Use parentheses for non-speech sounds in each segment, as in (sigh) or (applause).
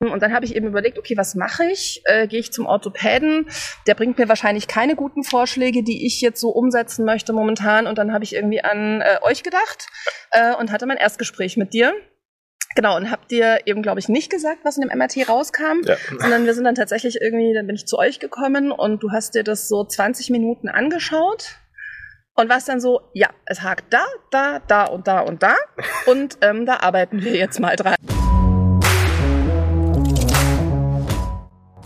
Und dann habe ich eben überlegt, okay, was mache ich? Äh, Gehe ich zum Orthopäden? Der bringt mir wahrscheinlich keine guten Vorschläge, die ich jetzt so umsetzen möchte momentan. Und dann habe ich irgendwie an äh, euch gedacht äh, und hatte mein Erstgespräch mit dir. Genau, und habt dir eben, glaube ich, nicht gesagt, was in dem MRT rauskam, ja. sondern wir sind dann tatsächlich irgendwie, dann bin ich zu euch gekommen und du hast dir das so 20 Minuten angeschaut und warst dann so, ja, es hakt da, da, da und da und da und ähm, da arbeiten wir jetzt mal dran.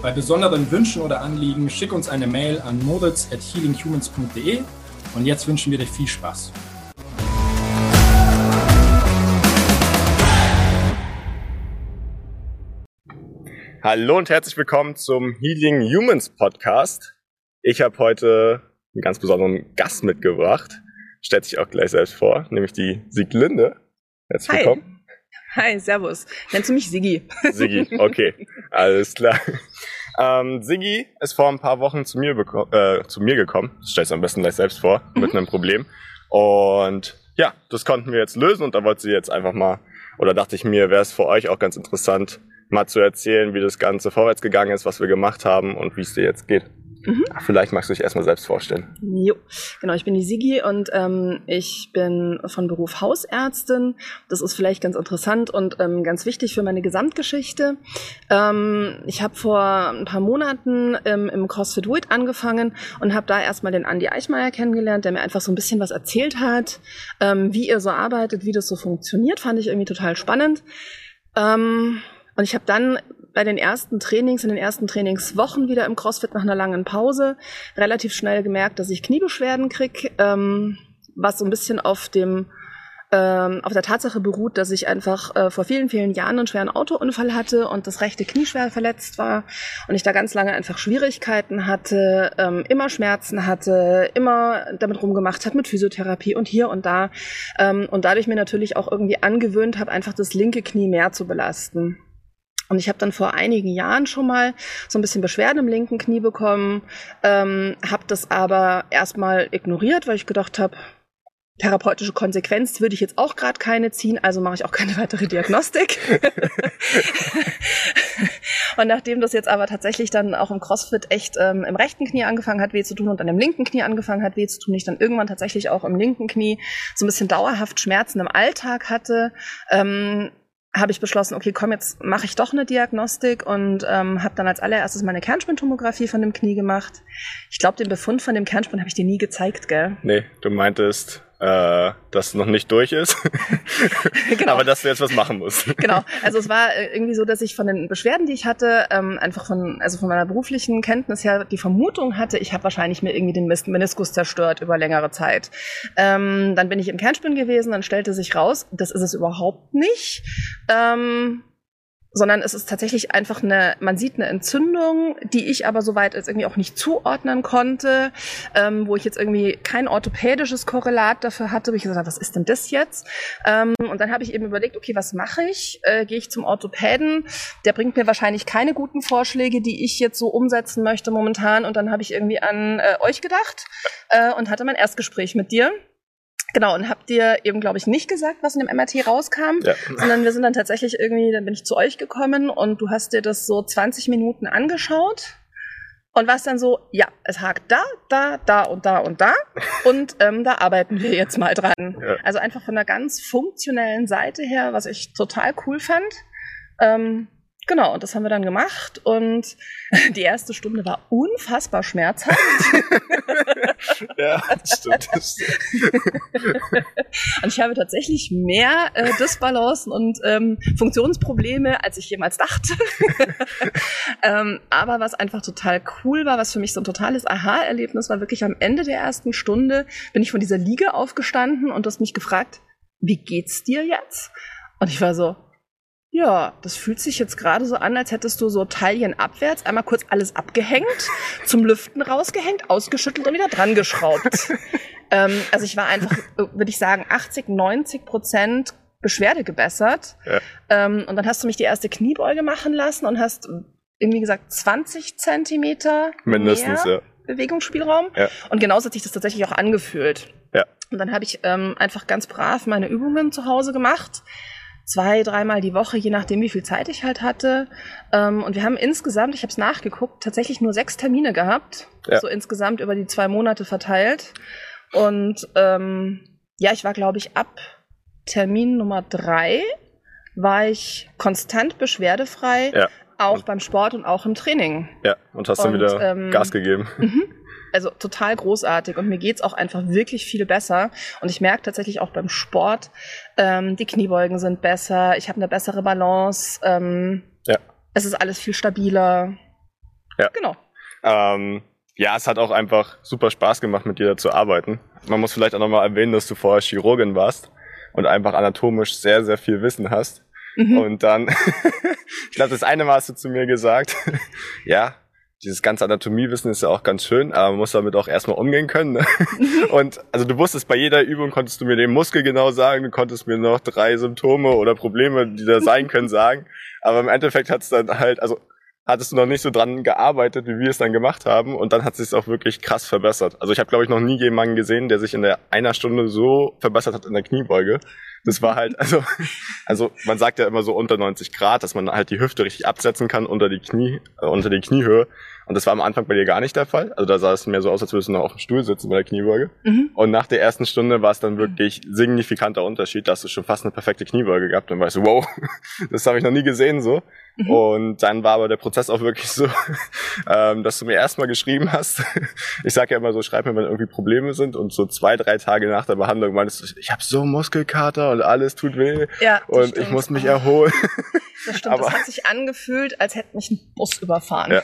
Bei besonderen Wünschen oder Anliegen schick uns eine Mail an moritz at healinghumans.de und jetzt wünschen wir dir viel Spaß. Hallo und herzlich willkommen zum Healing Humans Podcast. Ich habe heute einen ganz besonderen Gast mitgebracht. Stellt sich auch gleich selbst vor, nämlich die Sieglinde. Herzlich Hi. willkommen. Hi, servus. Nennst du mich Sigi? (laughs) Sigi, okay, alles klar. Ähm, Sigi ist vor ein paar Wochen zu mir, äh, zu mir gekommen. Das stellst du am besten gleich selbst vor, mhm. mit einem Problem. Und ja, das konnten wir jetzt lösen und da wollte sie jetzt einfach mal, oder dachte ich mir, wäre es für euch auch ganz interessant, mal zu erzählen, wie das Ganze vorwärts gegangen ist, was wir gemacht haben und wie es dir jetzt geht. Mhm. Vielleicht magst du dich erstmal selbst vorstellen. Jo, genau, ich bin die Sigi und ähm, ich bin von Beruf Hausärztin. Das ist vielleicht ganz interessant und ähm, ganz wichtig für meine Gesamtgeschichte. Ähm, ich habe vor ein paar Monaten ähm, im CrossFit Wit angefangen und habe da erstmal den Andi Eichmeier kennengelernt, der mir einfach so ein bisschen was erzählt hat, ähm, wie ihr so arbeitet, wie das so funktioniert. Fand ich irgendwie total spannend. Ähm, und ich habe dann bei den ersten Trainings, in den ersten Trainingswochen wieder im CrossFit nach einer langen Pause relativ schnell gemerkt, dass ich Kniebeschwerden krieg, ähm, was so ein bisschen auf dem ähm, auf der Tatsache beruht, dass ich einfach äh, vor vielen, vielen Jahren einen schweren Autounfall hatte und das rechte Knie schwer verletzt war und ich da ganz lange einfach Schwierigkeiten hatte, ähm, immer Schmerzen hatte, immer damit rumgemacht hat mit Physiotherapie und hier und da ähm, und dadurch mir natürlich auch irgendwie angewöhnt habe, einfach das linke Knie mehr zu belasten. Und ich habe dann vor einigen Jahren schon mal so ein bisschen Beschwerden im linken Knie bekommen, ähm, habe das aber erstmal ignoriert, weil ich gedacht habe, therapeutische Konsequenz würde ich jetzt auch gerade keine ziehen, also mache ich auch keine weitere Diagnostik. (laughs) und nachdem das jetzt aber tatsächlich dann auch im CrossFit echt ähm, im rechten Knie angefangen hat, weh zu tun und dann im linken Knie angefangen hat, weh zu tun, ich dann irgendwann tatsächlich auch im linken Knie so ein bisschen dauerhaft Schmerzen im Alltag hatte, ähm, habe ich beschlossen, okay, komm, jetzt mache ich doch eine Diagnostik und ähm, habe dann als allererstes meine Kernspintomographie von dem Knie gemacht. Ich glaube, den Befund von dem Kernspin habe ich dir nie gezeigt, gell? Nee, du meintest, äh, das noch nicht durch ist. (laughs) genau. Aber dass du jetzt was machen musst. genau. (laughs) Also es war äh, irgendwie so, dass ich von den Beschwerden, die ich hatte, ähm, einfach von, also von meiner beruflichen Kenntnis her die Vermutung hatte, ich habe wahrscheinlich mir irgendwie den Meniskus zerstört über längere Zeit. Ähm, dann bin ich im Kernspin gewesen, dann stellte sich raus, das ist es überhaupt nicht. Ähm, sondern es ist tatsächlich einfach eine, man sieht eine Entzündung, die ich aber soweit jetzt irgendwie auch nicht zuordnen konnte, ähm, wo ich jetzt irgendwie kein orthopädisches Korrelat dafür hatte, wo ich gesagt habe, was ist denn das jetzt? Ähm, und dann habe ich eben überlegt, okay, was mache ich? Äh, Gehe ich zum Orthopäden? Der bringt mir wahrscheinlich keine guten Vorschläge, die ich jetzt so umsetzen möchte momentan. Und dann habe ich irgendwie an äh, euch gedacht äh, und hatte mein Erstgespräch mit dir. Genau, und habt ihr eben, glaube ich, nicht gesagt, was in dem MRT rauskam, ja. sondern wir sind dann tatsächlich irgendwie, dann bin ich zu euch gekommen und du hast dir das so 20 Minuten angeschaut und warst dann so, ja, es hakt da, da, da und da und da und ähm, da arbeiten wir jetzt mal dran. Ja. Also einfach von einer ganz funktionellen Seite her, was ich total cool fand. Ähm, Genau, und das haben wir dann gemacht und (laughs) die erste Stunde war unfassbar schmerzhaft. (laughs) (laughs) ja, das stimmt. Das (laughs) stimmt. und ich habe tatsächlich mehr äh, Disbalancen und ähm, Funktionsprobleme, als ich jemals dachte. (laughs) ähm, aber was einfach total cool war, was für mich so ein totales Aha-Erlebnis war, wirklich am Ende der ersten Stunde bin ich von dieser Liege aufgestanden und du hast mich gefragt, wie geht's dir jetzt? Und ich war so, Ja, das fühlt sich jetzt gerade so an, als hättest du so Taillen abwärts einmal kurz alles abgehängt, zum Lüften rausgehängt, ausgeschüttelt und wieder dran geschraubt. (laughs) ähm, also ich war einfach, würde ich sagen, 80, 90 Prozent Beschwerde gebessert. Ja. Ähm, und dann hast du mich die erste Kniebeuge machen lassen und hast irgendwie gesagt 20 Zentimeter mindestens mehr ja. Bewegungsspielraum. Ja. Und genauso hat sich das tatsächlich auch angefühlt. Ja. Und dann habe ich ähm, einfach ganz brav meine Übungen zu Hause gemacht zwei, dreimal die Woche, je nachdem, wie viel Zeit ich halt hatte. Ähm, und wir haben insgesamt, ich habe es nachgeguckt, tatsächlich nur sechs Termine gehabt. Ja. So insgesamt über die zwei Monate verteilt. Und ähm, ja, ich war, glaube ich, ab Termin Nummer drei war ich konstant beschwerdefrei, ja. auch und beim Sport und auch im Training. Ja, und hast und, dann wieder ähm, Gas gegeben. Mhm. Also total großartig und mir geht's auch einfach wirklich viel besser. Und ich merke tatsächlich auch beim Sport, ähm, die Kniebeugen sind besser, ich habe eine bessere Balance, ähm, ja. es ist alles viel stabiler. Ja. Genau. Ähm, ja, es hat auch einfach super Spaß gemacht, mit dir da zu arbeiten. Man muss vielleicht auch nochmal erwähnen, dass du vorher Chirurgin warst und einfach anatomisch sehr, sehr viel Wissen hast. Mhm. Und dann, (laughs) ich glaube, das eine Mal hast du zu mir gesagt, (laughs) ja, dieses ganze Anatomiewissen ist ja auch ganz schön, aber man muss damit auch erstmal umgehen können. Ne? (laughs) Und also du wusstest, bei jeder Übung konntest du mir den Muskel genau sagen, du konntest mir noch drei Symptome oder Probleme, die da sein (laughs) können, sagen. Aber im Endeffekt hat es dann halt, also hattest du noch nicht so dran gearbeitet, wie wir es dann gemacht haben. Und dann hat es sich auch wirklich krass verbessert. Also ich habe, glaube ich, noch nie jemanden gesehen, der sich in der einer Stunde so verbessert hat in der Kniebeuge. Das war halt, also, also man sagt ja immer so unter 90 Grad, dass man halt die Hüfte richtig absetzen kann unter die Knie, äh, unter die Kniehöhe. Und das war am Anfang bei dir gar nicht der Fall. Also da sah es mir so aus, als würdest du noch auf dem Stuhl sitzen bei der Kniebeuge. Mhm. Und nach der ersten Stunde war es dann wirklich signifikanter Unterschied, dass du schon fast eine perfekte Kniebeuge gehabt und weißt du, wow, (laughs) das habe ich noch nie gesehen so. Mhm. Und dann war aber der Prozess auch wirklich so, (laughs) ähm, dass du mir erstmal geschrieben hast. (laughs) ich sage ja immer so, schreib mir, wenn irgendwie Probleme sind. Und so zwei, drei Tage nach der Behandlung meinst du, ich habe so Muskelkater und alles tut weh. Ja, und stimmt. ich muss mich erholen. (laughs) Das stimmt, aber, das hat sich angefühlt, als hätte mich ein Bus überfahren. Ja.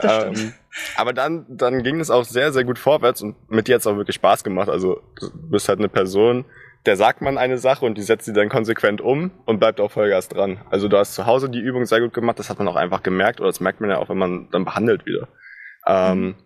(laughs) ähm, aber dann, dann ging es auch sehr, sehr gut vorwärts und mit dir hat es auch wirklich Spaß gemacht. Also du bist halt eine Person, der sagt man eine Sache und die setzt sie dann konsequent um und bleibt auch Vollgas dran. Also du hast zu Hause die Übung sehr gut gemacht, das hat man auch einfach gemerkt oder das merkt man ja auch, wenn man dann behandelt wieder. Ähm, und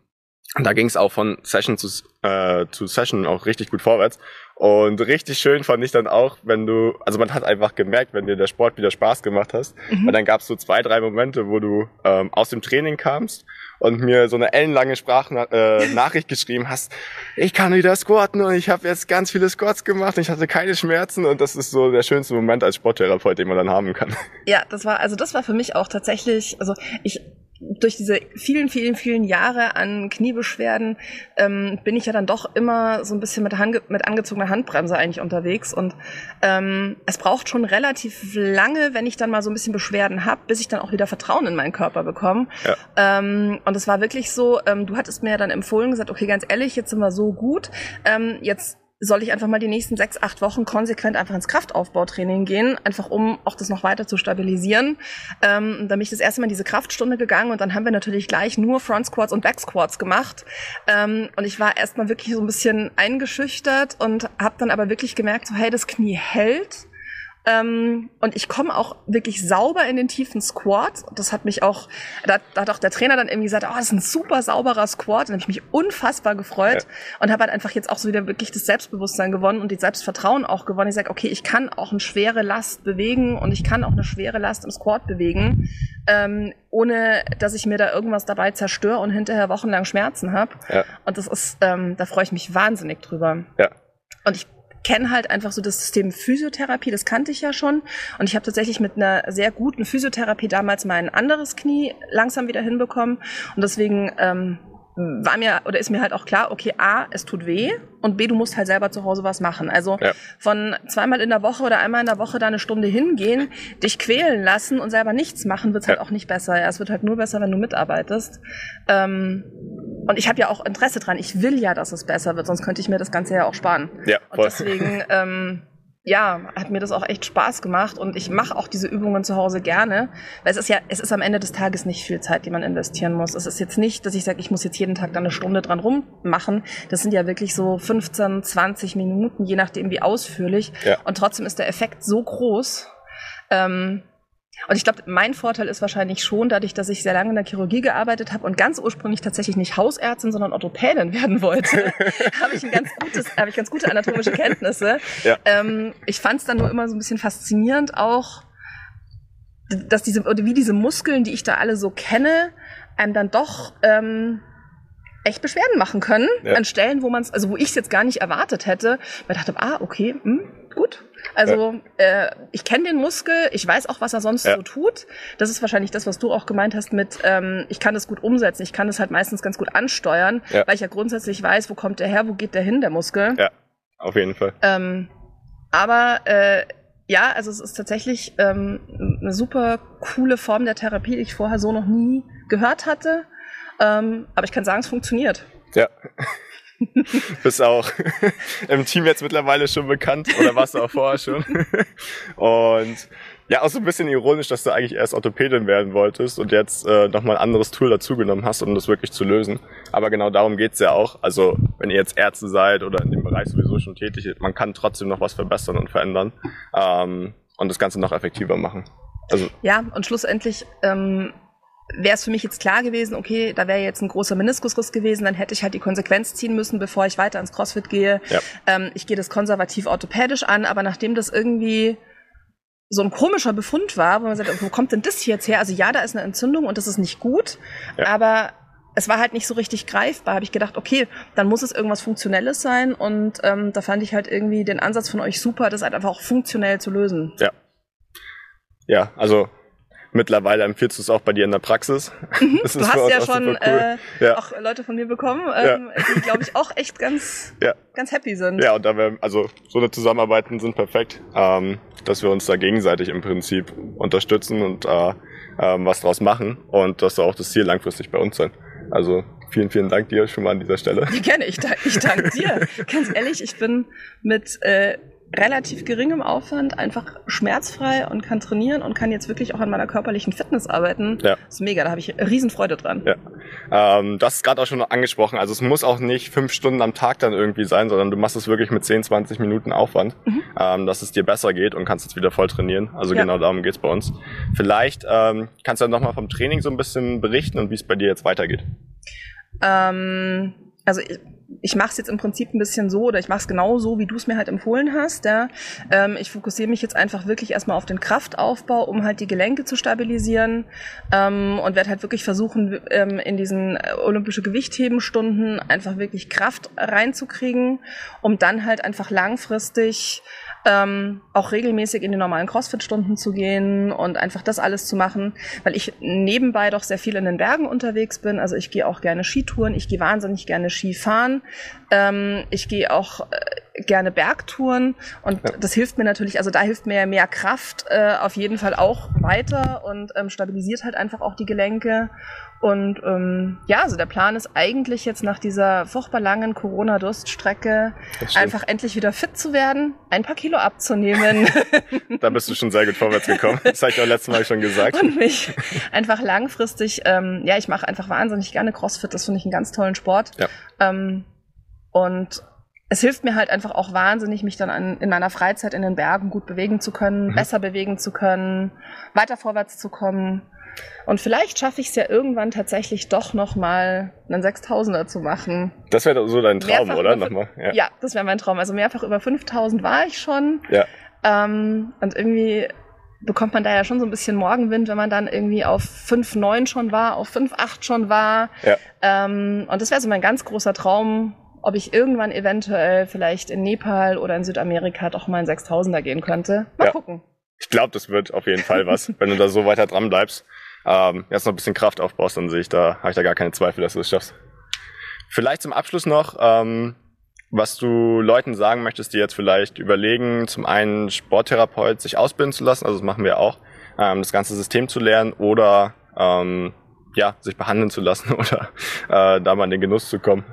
da ging es auch von Session zu, äh, zu Session auch richtig gut vorwärts. Und richtig schön fand ich dann auch, wenn du, also man hat einfach gemerkt, wenn dir der Sport wieder Spaß gemacht hast, mhm. weil dann gab es so zwei, drei Momente, wo du ähm, aus dem Training kamst und mir so eine ellenlange Sprachnachricht äh, geschrieben hast, ich kann wieder squatten und ich habe jetzt ganz viele Squats gemacht und ich hatte keine Schmerzen und das ist so der schönste Moment als Sporttherapeut, den man dann haben kann. Ja, das war, also das war für mich auch tatsächlich, also ich durch diese vielen, vielen, vielen Jahre an Kniebeschwerden ähm, bin ich ja dann doch immer so ein bisschen mit, Hand, mit angezogener Handbremse eigentlich unterwegs. Und ähm, es braucht schon relativ lange, wenn ich dann mal so ein bisschen Beschwerden habe, bis ich dann auch wieder Vertrauen in meinen Körper bekomme. Ja. Ähm, und es war wirklich so, ähm, du hattest mir ja dann empfohlen, gesagt, okay, ganz ehrlich, jetzt sind wir so gut, ähm, jetzt soll ich einfach mal die nächsten sechs, acht Wochen konsequent einfach ins Kraftaufbautraining gehen, einfach um auch das noch weiter zu stabilisieren. Ähm, dann bin ich das erste Mal in diese Kraftstunde gegangen und dann haben wir natürlich gleich nur Front Squats und Back Squats gemacht. Ähm, und ich war erstmal wirklich so ein bisschen eingeschüchtert und habe dann aber wirklich gemerkt, so hey, das Knie hält ähm, und ich komme auch wirklich sauber in den tiefen Squat. Das hat mich auch, da, da hat auch der Trainer dann irgendwie gesagt, oh, das ist ein super sauberer Squat. Und habe ich mich unfassbar gefreut ja. und habe halt einfach jetzt auch so wieder wirklich das Selbstbewusstsein gewonnen und die Selbstvertrauen auch gewonnen. Ich sage, okay, ich kann auch eine schwere Last bewegen und ich kann auch eine schwere Last im Squat bewegen, ähm, ohne dass ich mir da irgendwas dabei zerstöre und hinterher wochenlang Schmerzen habe. Ja. Und das ist, ähm, da freue ich mich wahnsinnig drüber. Ja. Und ich kenne halt einfach so das System Physiotherapie, das kannte ich ja schon. Und ich habe tatsächlich mit einer sehr guten Physiotherapie damals mein anderes Knie langsam wieder hinbekommen. Und deswegen ähm, war mir oder ist mir halt auch klar, okay, A, es tut weh und B, du musst halt selber zu Hause was machen. Also ja. von zweimal in der Woche oder einmal in der Woche da eine Stunde hingehen, dich quälen lassen und selber nichts machen, wird's ja. halt auch nicht besser. Ja, es wird halt nur besser, wenn du mitarbeitest. Ähm, und ich habe ja auch Interesse dran. Ich will ja, dass es besser wird, sonst könnte ich mir das Ganze ja auch sparen. Ja, voll. Und deswegen ähm, ja, hat mir das auch echt Spaß gemacht und ich mache auch diese Übungen zu Hause gerne, weil es ist ja, es ist am Ende des Tages nicht viel Zeit, die man investieren muss. Es ist jetzt nicht, dass ich sage, ich muss jetzt jeden Tag dann eine Stunde dran rummachen. Das sind ja wirklich so 15, 20 Minuten, je nachdem wie ausführlich. Ja. Und trotzdem ist der Effekt so groß. Ähm, und ich glaube, mein Vorteil ist wahrscheinlich schon, dadurch, dass ich sehr lange in der Chirurgie gearbeitet habe und ganz ursprünglich tatsächlich nicht Hausärztin, sondern Orthopädin werden wollte, (laughs) habe ich ein ganz gutes, habe ich ganz gute anatomische Kenntnisse. Ja. Ähm, ich fand es dann nur immer so ein bisschen faszinierend auch, dass diese, oder wie diese Muskeln, die ich da alle so kenne, einem dann doch ähm, echt Beschwerden machen können ja. an Stellen, wo man es, also wo ich es jetzt gar nicht erwartet hätte. Man dachte, ah, okay, hm, gut, also äh, ich kenne den Muskel, ich weiß auch, was er sonst ja. so tut. Das ist wahrscheinlich das, was du auch gemeint hast mit, ähm, ich kann das gut umsetzen, ich kann das halt meistens ganz gut ansteuern, ja. weil ich ja grundsätzlich weiß, wo kommt der her, wo geht der hin, der Muskel. Ja, auf jeden Fall. Ähm, aber äh, ja, also es ist tatsächlich ähm, eine super coole Form der Therapie, die ich vorher so noch nie gehört hatte. Ähm, aber ich kann sagen, es funktioniert. Ja. (laughs) Bist auch (laughs) im Team jetzt mittlerweile schon bekannt oder warst du auch vorher schon. (laughs) Und ja, auch so ein bisschen ironisch, dass du eigentlich erst Orthopädin werden wolltest und jetzt äh, nochmal ein anderes Tool dazugenommen hast, um das wirklich zu lösen. Aber genau darum geht's ja auch. Also wenn ihr jetzt Ärzte seid oder in dem Bereich sowieso schon tätig, man kann trotzdem noch was verbessern und verändern ähm, und das Ganze noch effektiver machen. Also, ja, und schlussendlich ähm, wäre es für mich jetzt klar gewesen, okay, da wäre jetzt ein großer Meniskusriss gewesen, dann hätte ich halt die Konsequenz ziehen müssen, bevor ich weiter ins CrossFit gehe. Ja. Ähm, ich gehe das konservativ orthopädisch an, aber nachdem das irgendwie so ein komischer Befund war, wo man sagt, wo kommt denn das jetzt her? Also ja, da ist eine Entzündung und das ist nicht gut, ja. aber es war halt nicht so richtig greifbar. Habe ich gedacht, okay, dann muss es irgendwas Funktionelles sein und ähm, da fand ich halt irgendwie den Ansatz von euch super, das halt einfach auch funktionell zu lösen. Ja. Ja, also Mittlerweile empfiehlst du es auch bei dir in der Praxis. Mhm, (laughs) du hast ja schon cool. äh, ja. auch Leute von mir bekommen, ähm, ja. die, glaube ich, auch echt ganz, (laughs) ja. ganz happy sind. Ja, und da wir, also so eine Zusammenarbeiten sind perfekt, ähm, dass wir uns da gegenseitig im Prinzip unterstützen und äh, ähm, was draus machen. Und das soll auch das Ziel langfristig bei uns sein. Also vielen, vielen Dank dir schon mal an dieser Stelle. Ja, gerne, ich, ich danke (laughs) dir. Ganz ehrlich, ich bin mit äh, relativ geringem Aufwand einfach schmerzfrei und kann trainieren und kann jetzt wirklich auch an meiner körperlichen Fitness arbeiten. Ja. Das ist mega, da habe ich Riesenfreude dran. Ja. Ähm, das ist gerade auch schon angesprochen. Also es muss auch nicht fünf Stunden am Tag dann irgendwie sein, sondern du machst es wirklich mit 10, 20 Minuten Aufwand, mhm. ähm, dass es dir besser geht und kannst jetzt wieder voll trainieren. Also ja. genau darum geht's bei uns. Vielleicht ähm, kannst du dann nochmal vom Training so ein bisschen berichten und wie es bei dir jetzt weitergeht. Ähm, also ich, ich mache es jetzt im Prinzip ein bisschen so oder ich mache es genau so, wie du es mir halt empfohlen hast. Ja. Ähm, ich fokussiere mich jetzt einfach wirklich erstmal auf den Kraftaufbau, um halt die Gelenke zu stabilisieren ähm, und werde halt wirklich versuchen, ähm, in diesen äh, olympische Gewichthebenstunden einfach wirklich Kraft reinzukriegen, um dann halt einfach langfristig ähm, auch regelmäßig in die normalen Crossfit-Stunden zu gehen und einfach das alles zu machen, weil ich nebenbei doch sehr viel in den Bergen unterwegs bin. Also ich gehe auch gerne Skitouren, ich gehe wahnsinnig gerne Skifahren, ähm, ich gehe auch äh, gerne Bergtouren und ja. das hilft mir natürlich, also da hilft mir mehr Kraft äh, auf jeden Fall auch weiter und ähm, stabilisiert halt einfach auch die Gelenke. Und ähm, ja, also der Plan ist eigentlich jetzt nach dieser furchtbar langen Corona-Durststrecke einfach endlich wieder fit zu werden, ein paar Kilo abzunehmen. (laughs) da bist du schon sehr gut vorwärts gekommen. Das habe ich auch letztes Mal schon gesagt. Und mich einfach langfristig, ähm, ja, ich mache einfach wahnsinnig gerne CrossFit. Das finde ich einen ganz tollen Sport. Ja. Ähm, und es hilft mir halt einfach auch wahnsinnig, mich dann an, in meiner Freizeit in den Bergen gut bewegen zu können, mhm. besser bewegen zu können, weiter vorwärts zu kommen. Und vielleicht schaffe ich es ja irgendwann tatsächlich doch nochmal einen 6000er zu machen. Das wäre so dein Traum, mehrfach oder? Nochmal, ja. ja, das wäre mein Traum. Also mehrfach über 5000 war ich schon. Ja. Ähm, und irgendwie bekommt man da ja schon so ein bisschen Morgenwind, wenn man dann irgendwie auf 5,9 schon war, auf 5,8 schon war. Ja. Ähm, und das wäre so mein ganz großer Traum, ob ich irgendwann eventuell vielleicht in Nepal oder in Südamerika doch mal in 6000er gehen könnte. Mal ja. gucken. Ich glaube, das wird auf jeden Fall was, wenn du da so weiter dran bleibst. Ähm, jetzt noch ein bisschen Kraft aufbaust, dann sehe ich da, habe ich da gar keine Zweifel, dass du es schaffst. Vielleicht zum Abschluss noch, ähm, was du Leuten sagen möchtest, die jetzt vielleicht überlegen, zum einen Sporttherapeut sich ausbilden zu lassen, also das machen wir auch, ähm, das ganze System zu lernen oder ähm, ja, sich behandeln zu lassen (laughs) oder äh, da mal in den Genuss zu kommen.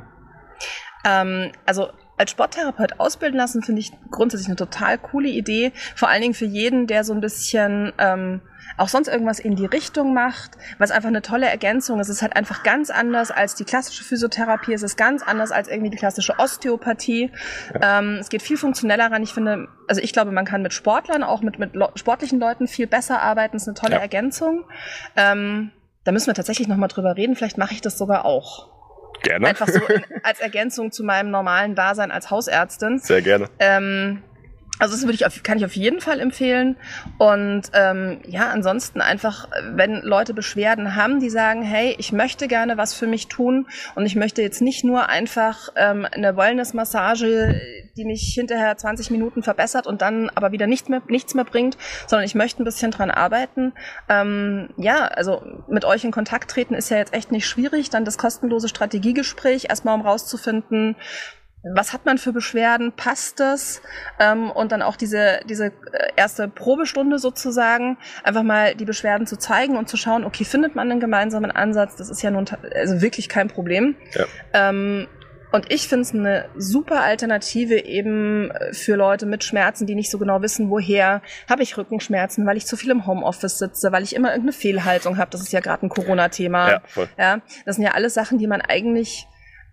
Ähm, also als Sporttherapeut ausbilden lassen, finde ich grundsätzlich eine total coole Idee. Vor allen Dingen für jeden, der so ein bisschen ähm, auch sonst irgendwas in die Richtung macht, was einfach eine tolle Ergänzung ist. Es ist halt einfach ganz anders als die klassische Physiotherapie. Es ist ganz anders als irgendwie die klassische Osteopathie. Ja. Ähm, es geht viel funktioneller ran. Ich finde, also ich glaube, man kann mit Sportlern, auch mit, mit sportlichen Leuten viel besser arbeiten. Es ist eine tolle ja. Ergänzung. Ähm, da müssen wir tatsächlich nochmal drüber reden. Vielleicht mache ich das sogar auch. Gerne. Einfach so in, als Ergänzung zu meinem normalen Dasein als Hausärztin. Sehr gerne. Ähm, also das würde ich auf, kann ich auf jeden Fall empfehlen. Und ähm, ja, ansonsten einfach, wenn Leute Beschwerden haben, die sagen, hey, ich möchte gerne was für mich tun und ich möchte jetzt nicht nur einfach ähm, eine Wellness-Massage, die mich hinterher 20 Minuten verbessert und dann aber wieder nicht mehr, nichts mehr bringt, sondern ich möchte ein bisschen dran arbeiten. Ähm, ja, also mit euch in Kontakt treten ist ja jetzt echt nicht schwierig. Dann das kostenlose Strategiegespräch, erstmal um rauszufinden, was hat man für Beschwerden, passt das? Ähm, und dann auch diese, diese äh, erste Probestunde sozusagen, einfach mal die Beschwerden zu zeigen und zu schauen, okay, findet man einen gemeinsamen Ansatz? Das ist ja nun also wirklich kein Problem. Ja. Ähm, und ich finde es eine super Alternative eben für Leute mit Schmerzen, die nicht so genau wissen, woher habe ich Rückenschmerzen, weil ich zu viel im Homeoffice sitze, weil ich immer irgendeine Fehlhaltung habe. Das ist ja gerade ein Corona-Thema. Ja, voll. ja, das sind ja alles Sachen, die man eigentlich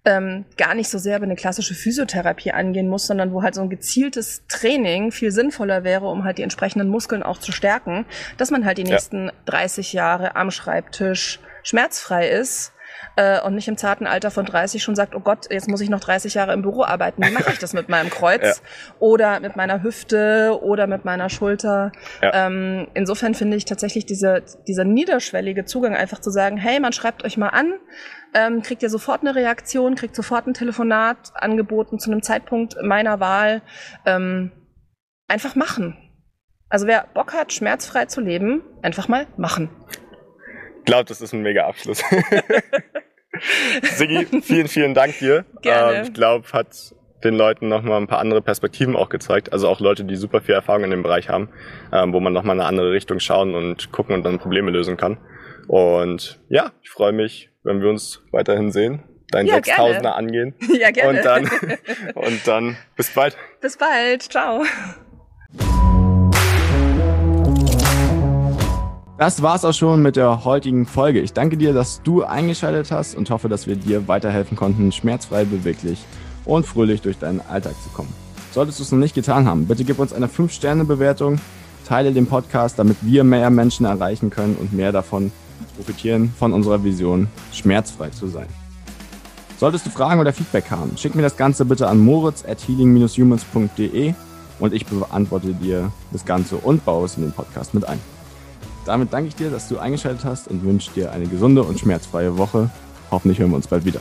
ähm, gar nicht so sehr über eine klassische Physiotherapie angehen muss, sondern wo halt so ein gezieltes Training viel sinnvoller wäre, um halt die entsprechenden Muskeln auch zu stärken, dass man halt die nächsten ja. 30 Jahre am Schreibtisch schmerzfrei ist äh, und nicht im zarten Alter von 30 schon sagt, oh Gott, jetzt muss ich noch 30 Jahre im Büro arbeiten. Wie mache ich das mit meinem Kreuz ja. oder mit meiner Hüfte oder mit meiner Schulter? Ja. Ähm, insofern finde ich tatsächlich diese, dieser niederschwellige Zugang einfach zu sagen, hey, man schreibt euch mal an, ähm, kriegt ihr sofort eine Reaktion, kriegt sofort ein Telefonat angeboten zu einem Zeitpunkt meiner Wahl. Ähm, einfach machen. Also wer Bock hat, schmerzfrei zu leben, einfach mal machen. Ich glaube, das ist ein mega Abschluss. (laughs) Sigi, vielen, vielen Dank dir. Gerne. Ähm, ich glaube, hat den Leuten nochmal ein paar andere Perspektiven auch gezeigt. Also auch Leute, die super viel Erfahrung in dem Bereich haben, ähm, wo man nochmal in eine andere Richtung schauen und gucken und dann Probleme lösen kann. Und ja, ich freue mich, wenn wir uns weiterhin sehen, dein ja, 6000er gerne. angehen. (laughs) Ja, gerne. Und dann, (laughs) und dann bis bald. Bis bald. Ciao. Das war's auch schon mit der heutigen Folge. Ich danke dir, dass du eingeschaltet hast und hoffe, dass wir dir weiterhelfen konnten, schmerzfrei, beweglich und fröhlich durch deinen Alltag zu kommen. Solltest du es noch nicht getan haben, bitte gib uns eine 5-Sterne-Bewertung, teile den Podcast, damit wir mehr Menschen erreichen können und mehr davon profitieren von unserer Vision, schmerzfrei zu sein. Solltest du Fragen oder Feedback haben, schick mir das Ganze bitte an moritz at healing-humans.de und ich beantworte dir das Ganze und baue es in den Podcast mit ein. Damit danke ich dir, dass du eingeschaltet hast und wünsche dir eine gesunde und schmerzfreie Woche. Hoffentlich hören wir uns bald wieder.